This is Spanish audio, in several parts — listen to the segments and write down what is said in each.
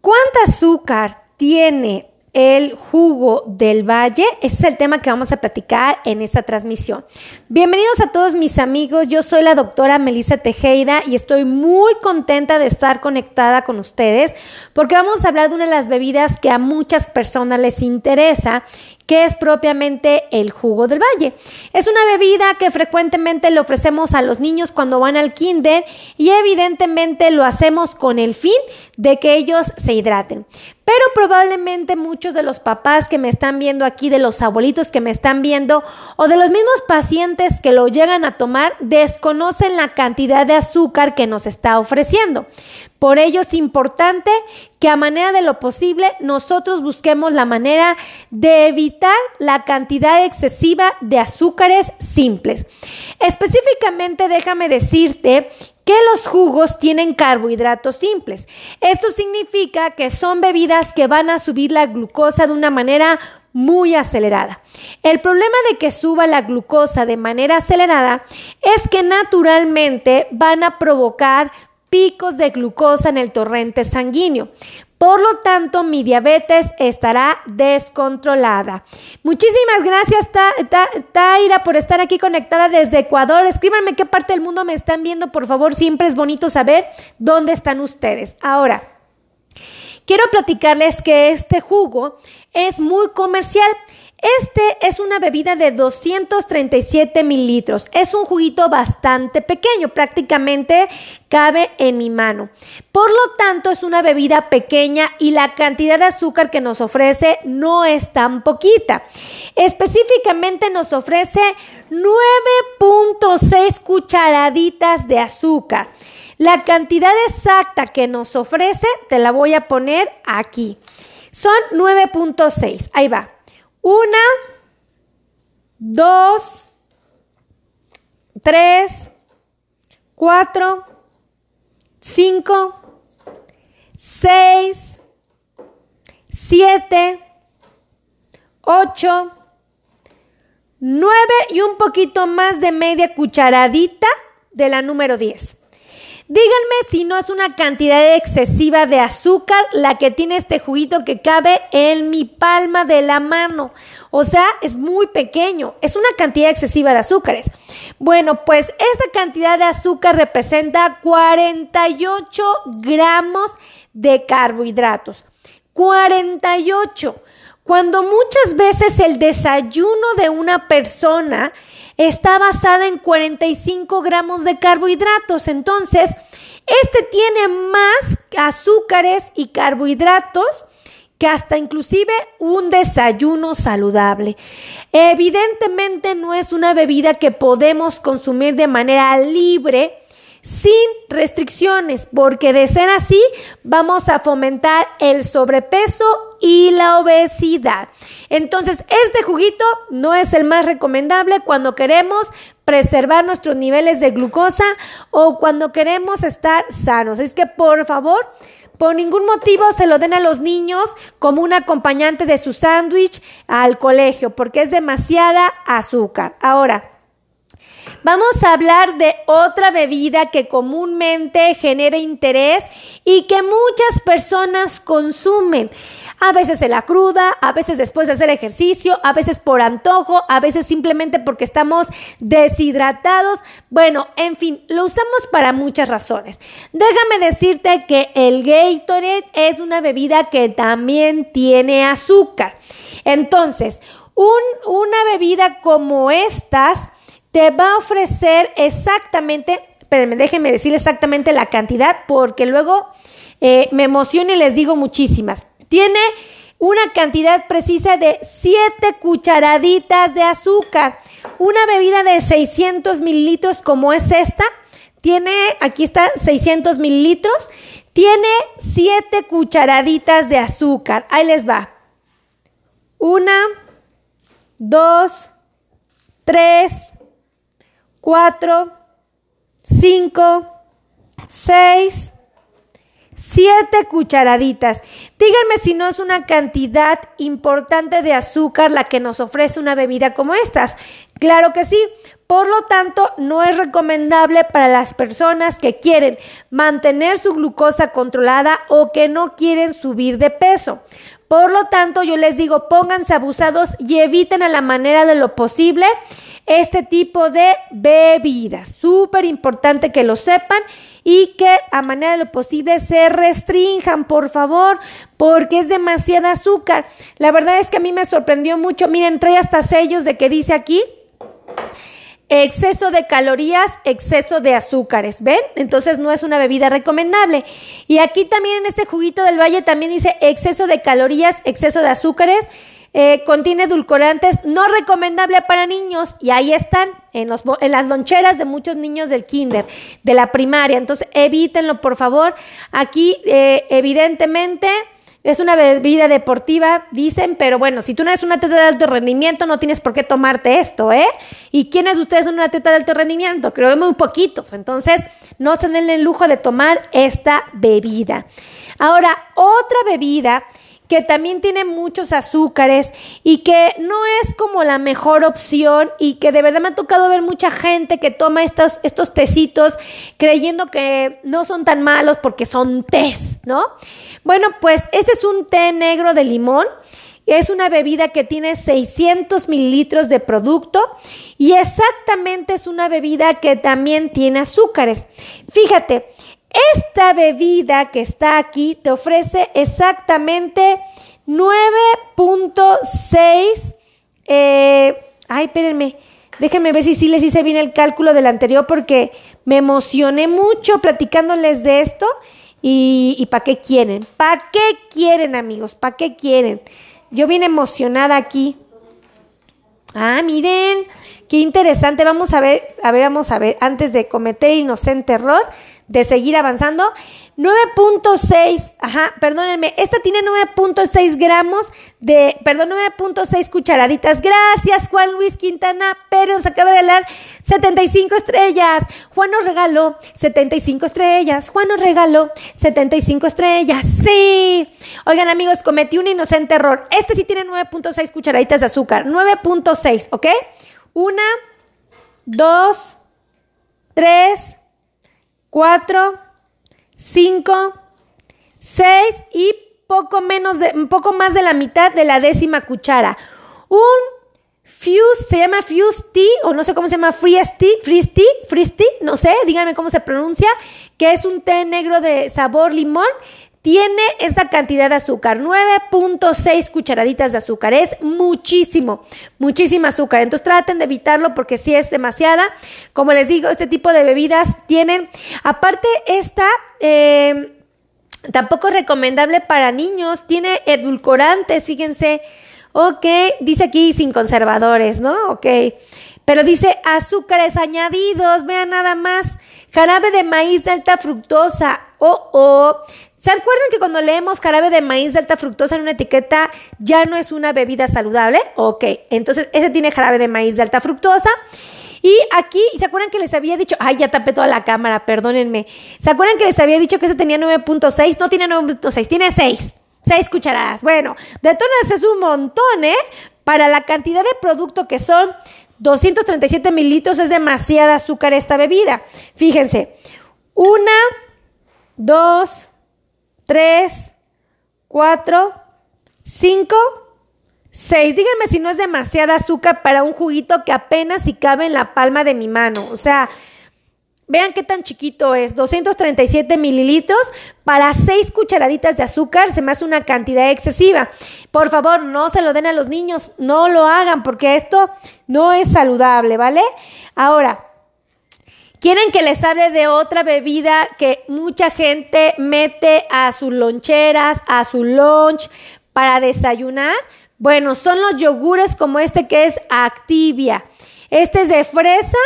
¿Cuánta azúcar tiene el jugo del valle. Ese es el tema que vamos a platicar en esta transmisión. Bienvenidos a todos mis amigos. Yo soy la doctora Melissa Tejeda y estoy muy contenta de estar conectada con ustedes porque vamos a hablar de una de las bebidas que a muchas personas les interesa que es propiamente el jugo del valle. Es una bebida que frecuentemente le ofrecemos a los niños cuando van al kinder y evidentemente lo hacemos con el fin de que ellos se hidraten. Pero probablemente muchos de los papás que me están viendo aquí, de los abuelitos que me están viendo o de los mismos pacientes que lo llegan a tomar, desconocen la cantidad de azúcar que nos está ofreciendo. Por ello es importante que a manera de lo posible nosotros busquemos la manera de evitar la cantidad excesiva de azúcares simples. Específicamente déjame decirte que los jugos tienen carbohidratos simples. Esto significa que son bebidas que van a subir la glucosa de una manera muy acelerada. El problema de que suba la glucosa de manera acelerada es que naturalmente van a provocar picos de glucosa en el torrente sanguíneo. Por lo tanto, mi diabetes estará descontrolada. Muchísimas gracias, Taira, por estar aquí conectada desde Ecuador. Escríbanme qué parte del mundo me están viendo, por favor. Siempre es bonito saber dónde están ustedes. Ahora, quiero platicarles que este jugo es muy comercial. Este es una bebida de 237 mililitros. Es un juguito bastante pequeño, prácticamente cabe en mi mano. Por lo tanto, es una bebida pequeña y la cantidad de azúcar que nos ofrece no es tan poquita. Específicamente nos ofrece 9.6 cucharaditas de azúcar. La cantidad exacta que nos ofrece te la voy a poner aquí. Son 9.6. Ahí va. Una, dos, tres, cuatro, cinco, seis, siete, ocho, nueve y un poquito más de media cucharadita de la número diez. Díganme si no es una cantidad excesiva de azúcar la que tiene este juguito que cabe en mi palma de la mano. O sea, es muy pequeño. Es una cantidad excesiva de azúcares. Bueno, pues esta cantidad de azúcar representa 48 gramos de carbohidratos. 48. Cuando muchas veces el desayuno de una persona está basada en 45 gramos de carbohidratos. Entonces, este tiene más azúcares y carbohidratos que hasta inclusive un desayuno saludable. Evidentemente no es una bebida que podemos consumir de manera libre sin restricciones, porque de ser así vamos a fomentar el sobrepeso y la obesidad. Entonces, este juguito no es el más recomendable cuando queremos preservar nuestros niveles de glucosa o cuando queremos estar sanos. Es que, por favor, por ningún motivo se lo den a los niños como un acompañante de su sándwich al colegio, porque es demasiada azúcar. Ahora, Vamos a hablar de otra bebida que comúnmente genera interés y que muchas personas consumen. A veces en la cruda, a veces después de hacer ejercicio, a veces por antojo, a veces simplemente porque estamos deshidratados. Bueno, en fin, lo usamos para muchas razones. Déjame decirte que el Gatorade es una bebida que también tiene azúcar. Entonces, una bebida como estas te va a ofrecer exactamente, pero déjenme decir exactamente la cantidad porque luego eh, me emociono y les digo muchísimas. Tiene una cantidad precisa de 7 cucharaditas de azúcar. Una bebida de 600 mililitros como es esta, tiene, aquí está 600 mililitros, tiene 7 cucharaditas de azúcar. Ahí les va. Una, dos, tres, 4, 5, 6, 7 cucharaditas. Díganme si no es una cantidad importante de azúcar la que nos ofrece una bebida como estas. Claro que sí. Por lo tanto, no es recomendable para las personas que quieren mantener su glucosa controlada o que no quieren subir de peso. Por lo tanto, yo les digo, pónganse abusados y eviten a la manera de lo posible este tipo de bebidas. Súper importante que lo sepan y que a manera de lo posible se restrinjan, por favor, porque es demasiada azúcar. La verdad es que a mí me sorprendió mucho. Miren, trae hasta sellos de que dice aquí exceso de calorías, exceso de azúcares, ¿ven? Entonces no es una bebida recomendable. Y aquí también en este juguito del valle también dice exceso de calorías, exceso de azúcares, eh, contiene edulcorantes, no recomendable para niños. Y ahí están en, las loncheras de muchos niños del kinder, de la primaria. Entonces evítenlo, por favor. Aquí, eh, evidentemente es una bebida deportiva, dicen, pero bueno, si tú no eres una atleta de alto rendimiento, no tienes por qué tomarte esto, ¿eh? ¿Y quiénes de ustedes son una atleta de alto rendimiento? Creo que muy poquitos. Entonces, no se den el lujo de tomar esta bebida. Ahora, otra bebida que también tiene muchos azúcares y que no es como la mejor opción y que de verdad me ha tocado ver mucha gente que toma estos, estos tecitos creyendo que no son tan malos porque son tés, ¿no? Bueno, pues este es un té negro de limón. Es una bebida que tiene 600 mililitros de producto y exactamente es una bebida que también tiene azúcares. Fíjate, esta bebida que está aquí te ofrece exactamente 9.6. Eh, ay, espérenme. Déjenme ver si sí les hice bien el cálculo del anterior porque me emocioné mucho platicándoles de esto. ¿Y, y para qué quieren? ¿Para qué quieren, amigos? ¿Para qué quieren? Yo vine emocionada aquí. Ah, miren, qué interesante. Vamos a ver, a ver, vamos a ver, antes de cometer inocente error, de seguir avanzando. 9.6, ajá, perdónenme, esta tiene 9.6 gramos de, perdón, 9.6 cucharaditas. Gracias, Juan Luis Quintana Pero nos acaba de regalar 75 estrellas. Juan nos regaló 75 estrellas. Juan nos regaló 75 estrellas. Sí. Oigan, amigos, cometí un inocente error. Este sí tiene 9.6 cucharaditas de azúcar. 9.6, ¿ok? Una, dos, tres, cuatro, cinco, seis y poco menos de, un poco más de la mitad de la décima cuchara. Un Fuse, se llama Fuse Tea, o no sé cómo se llama, Free Tea, Free Free Tea, no sé, díganme cómo se pronuncia, que es un té negro de sabor limón tiene esta cantidad de azúcar, 9.6 cucharaditas de azúcar. Es muchísimo, muchísimo azúcar. Entonces traten de evitarlo porque si es demasiada. Como les digo, este tipo de bebidas tienen, aparte esta... Eh, tampoco es recomendable para niños, tiene edulcorantes, fíjense. Ok, dice aquí sin conservadores, ¿no? Ok. Pero dice azúcares añadidos, vean nada más. Jarabe de maíz de alta fructosa. Oh, oh. ¿Se acuerdan que cuando leemos jarabe de maíz de alta fructosa en una etiqueta ya no es una bebida saludable? Ok, entonces ese tiene jarabe de maíz de alta fructosa. Y aquí, ¿se acuerdan que les había dicho? Ay, ya tapé toda la cámara, perdónenme. ¿Se acuerdan que les había dicho que ese tenía 9.6? No tiene 9.6, tiene 6. 6 cucharadas. Bueno, de todas es un montón, ¿eh? Para la cantidad de producto que son 237 mililitros es demasiada azúcar esta bebida. Fíjense, una, dos, 3, 4, 5, 6. Díganme si no es demasiada azúcar para un juguito que apenas si cabe en la palma de mi mano. O sea, vean qué tan chiquito es. 237 mililitros para 6 cucharaditas de azúcar se me hace una cantidad excesiva. Por favor, no se lo den a los niños, no lo hagan porque esto no es saludable, ¿vale? Ahora, ¿Quieren que les hable de otra bebida que mucha gente mete a sus loncheras, a su lunch para desayunar? Bueno, son los yogures como este que es Activia. Este es de fresa,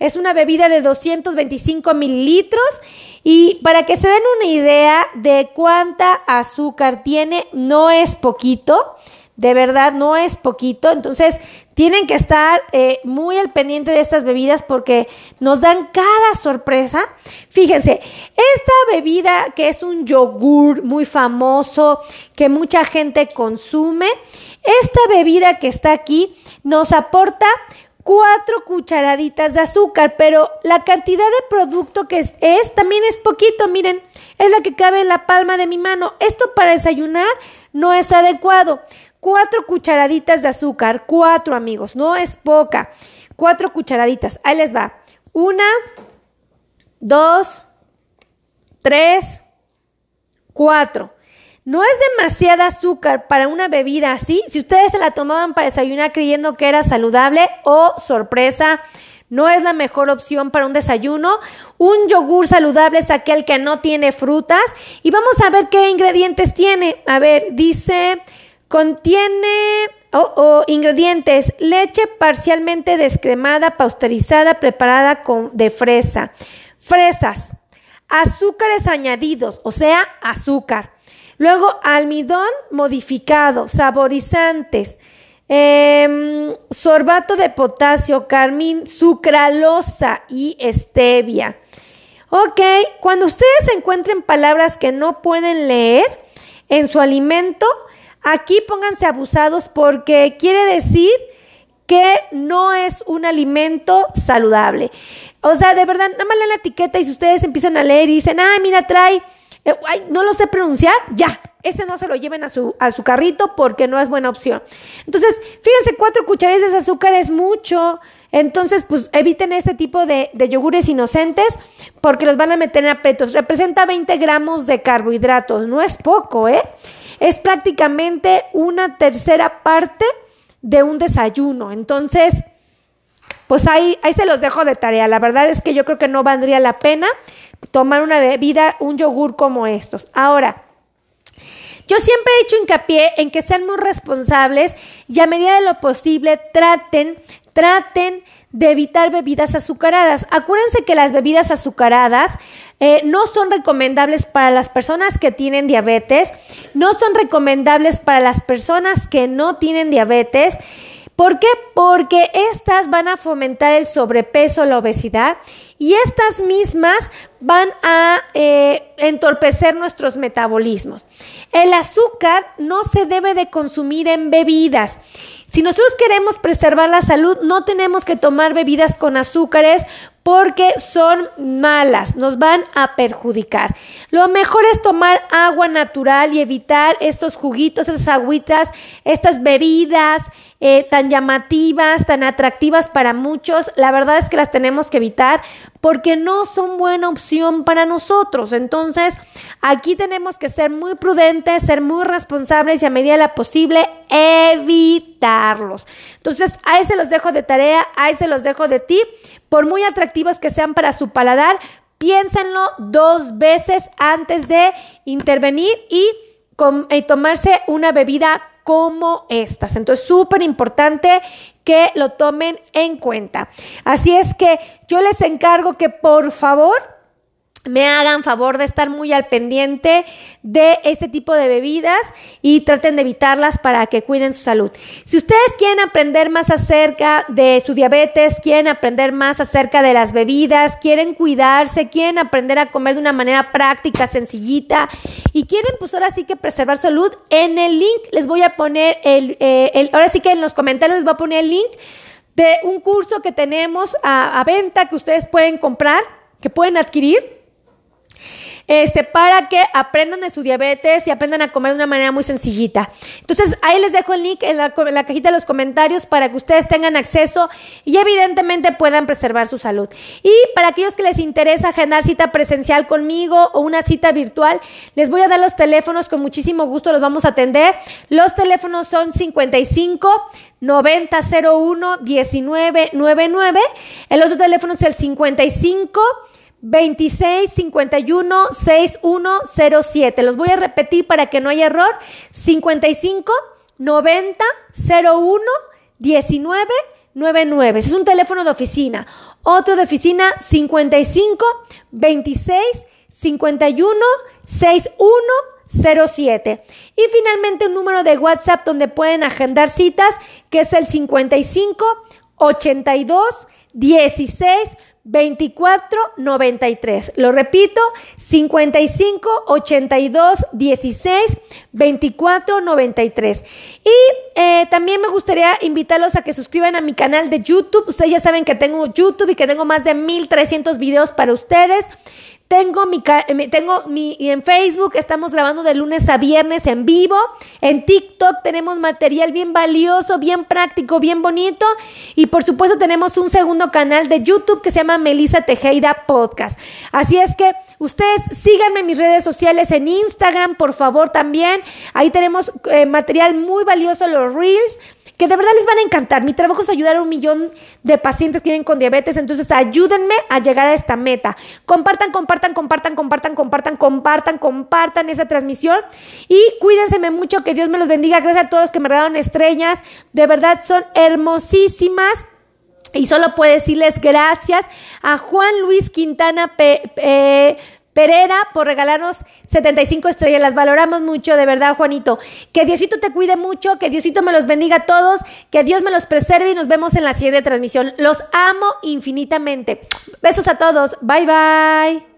es una bebida de 225 mililitros y para que se den una idea de cuánta azúcar tiene, no es poquito de verdad no es poquito. Entonces, tienen que estar eh, muy al pendiente de estas bebidas porque nos dan cada sorpresa. Fíjense, esta bebida que es un yogur muy famoso que mucha gente consume, esta bebida que está aquí nos aporta cuatro cucharaditas de azúcar, pero la cantidad de producto que es, es, también es poquito, miren, es la que cabe en la palma de mi mano. Esto para desayunar no es adecuado. Cuatro cucharaditas de azúcar, cuatro amigos, no es poca. Cuatro cucharaditas, ahí les va. Una, dos, tres, cuatro. No es demasiada azúcar para una bebida así. Si ustedes se la tomaban para desayunar creyendo que era saludable o oh, sorpresa, no es la mejor opción para un desayuno. Un yogur saludable es aquel que no tiene frutas. Y vamos a ver qué ingredientes tiene. A ver, dice, contiene oh, oh, ingredientes, leche parcialmente descremada, pasteurizada, preparada con, de fresa, fresas, azúcares añadidos, o sea, azúcar. Luego, almidón modificado, saborizantes, Em, sorbato de potasio, carmín, sucralosa y stevia. Ok, cuando ustedes encuentren palabras que no pueden leer en su alimento, aquí pónganse abusados porque quiere decir que no es un alimento saludable. O sea, de verdad, nada más leen la etiqueta y si ustedes empiezan a leer y dicen, ah, mira, trae eh, no lo sé pronunciar, ya, ese no se lo lleven a su, a su carrito porque no es buena opción. Entonces, fíjense, cuatro cucharadas de azúcar es mucho. Entonces, pues eviten este tipo de, de, yogures inocentes porque los van a meter en apretos. Representa 20 gramos de carbohidratos, no es poco, ¿eh? Es prácticamente una tercera parte de un desayuno. Entonces, pues ahí, ahí se los dejo de tarea. La verdad es que yo creo que no valdría la pena tomar una bebida, un yogur como estos. Ahora, yo siempre he hecho hincapié en que sean muy responsables y a medida de lo posible traten, traten de evitar bebidas azucaradas. Acuérdense que las bebidas azucaradas eh, no son recomendables para las personas que tienen diabetes, no son recomendables para las personas que no tienen diabetes. ¿Por qué? Porque estas van a fomentar el sobrepeso, la obesidad y estas mismas van a eh, entorpecer nuestros metabolismos. El azúcar no se debe de consumir en bebidas. Si nosotros queremos preservar la salud, no tenemos que tomar bebidas con azúcares porque son malas, nos van a perjudicar. Lo mejor es tomar agua natural y evitar estos juguitos, esas agüitas, estas bebidas eh, tan llamativas, tan atractivas para muchos. La verdad es que las tenemos que evitar porque no son buena opción para nosotros. Entonces, aquí tenemos que ser muy prudentes, ser muy responsables y a medida de la posible evitarlos. Entonces, ahí se los dejo de tarea, ahí se los dejo de ti. Por muy atractivos que sean para su paladar, piénsenlo dos veces antes de intervenir y, y tomarse una bebida como estas. Entonces, súper importante que lo tomen en cuenta. Así es que yo les encargo que por favor me hagan favor de estar muy al pendiente de este tipo de bebidas y traten de evitarlas para que cuiden su salud. Si ustedes quieren aprender más acerca de su diabetes, quieren aprender más acerca de las bebidas, quieren cuidarse, quieren aprender a comer de una manera práctica, sencillita y quieren pues ahora sí que preservar salud, en el link les voy a poner el, eh, ahora sí que en los comentarios les voy a poner el link de un curso que tenemos a venta que ustedes pueden comprar, que pueden adquirir este, para que aprendan de su diabetes y aprendan a comer de una manera muy sencillita. Entonces, ahí les dejo el link en la, cajita de los comentarios para que ustedes tengan acceso y evidentemente puedan preservar su salud. Y para aquellos que les interesa agendar cita presencial conmigo o una cita virtual, les voy a dar los teléfonos, con muchísimo gusto los vamos a atender. Los teléfonos son 55 9001 1999. El otro teléfono es el 55 26 51 6107. Los voy a repetir para que no haya error. 55 90 01 19 99. Ese es un teléfono de oficina. Otro de oficina 55 26 51 6107. Y finalmente un número de WhatsApp donde pueden agendar citas que es el 55 82 16 2493. Lo repito, 55 82 16 24 93. Y eh, también me gustaría invitarlos a que suscriban a mi canal de YouTube. Ustedes ya saben que tengo YouTube y que tengo más de 1300 videos para ustedes. Tengo mi, tengo mi, en Facebook estamos grabando de lunes a viernes en vivo. En TikTok tenemos material bien valioso, bien práctico, bien bonito. Y por supuesto tenemos un segundo canal de YouTube que se llama Melissa Tejeda Podcast. Así es que ustedes síganme en mis redes sociales en Instagram, por favor, también. Ahí tenemos eh, material muy valioso, los Reels que de verdad les van a encantar. Mi trabajo es ayudar a un millón de pacientes que viven con diabetes, entonces ayúdenme a llegar a esta meta. Compartan, compartan, compartan, compartan, compartan, compartan, compartan esa transmisión y cuídense mucho, que Dios me los bendiga. Gracias a todos que me regalaron estrellas, de verdad son hermosísimas. Y solo puedo decirles gracias a Juan Luis Quintana Por regalarnos 75 estrellas. Las valoramos mucho, de verdad, Juanito. Que Diosito te cuide mucho, que Diosito me los bendiga a todos, que Dios me los preserve y nos vemos en la siguiente transmisión. Los amo infinitamente. Besos a todos. Bye bye.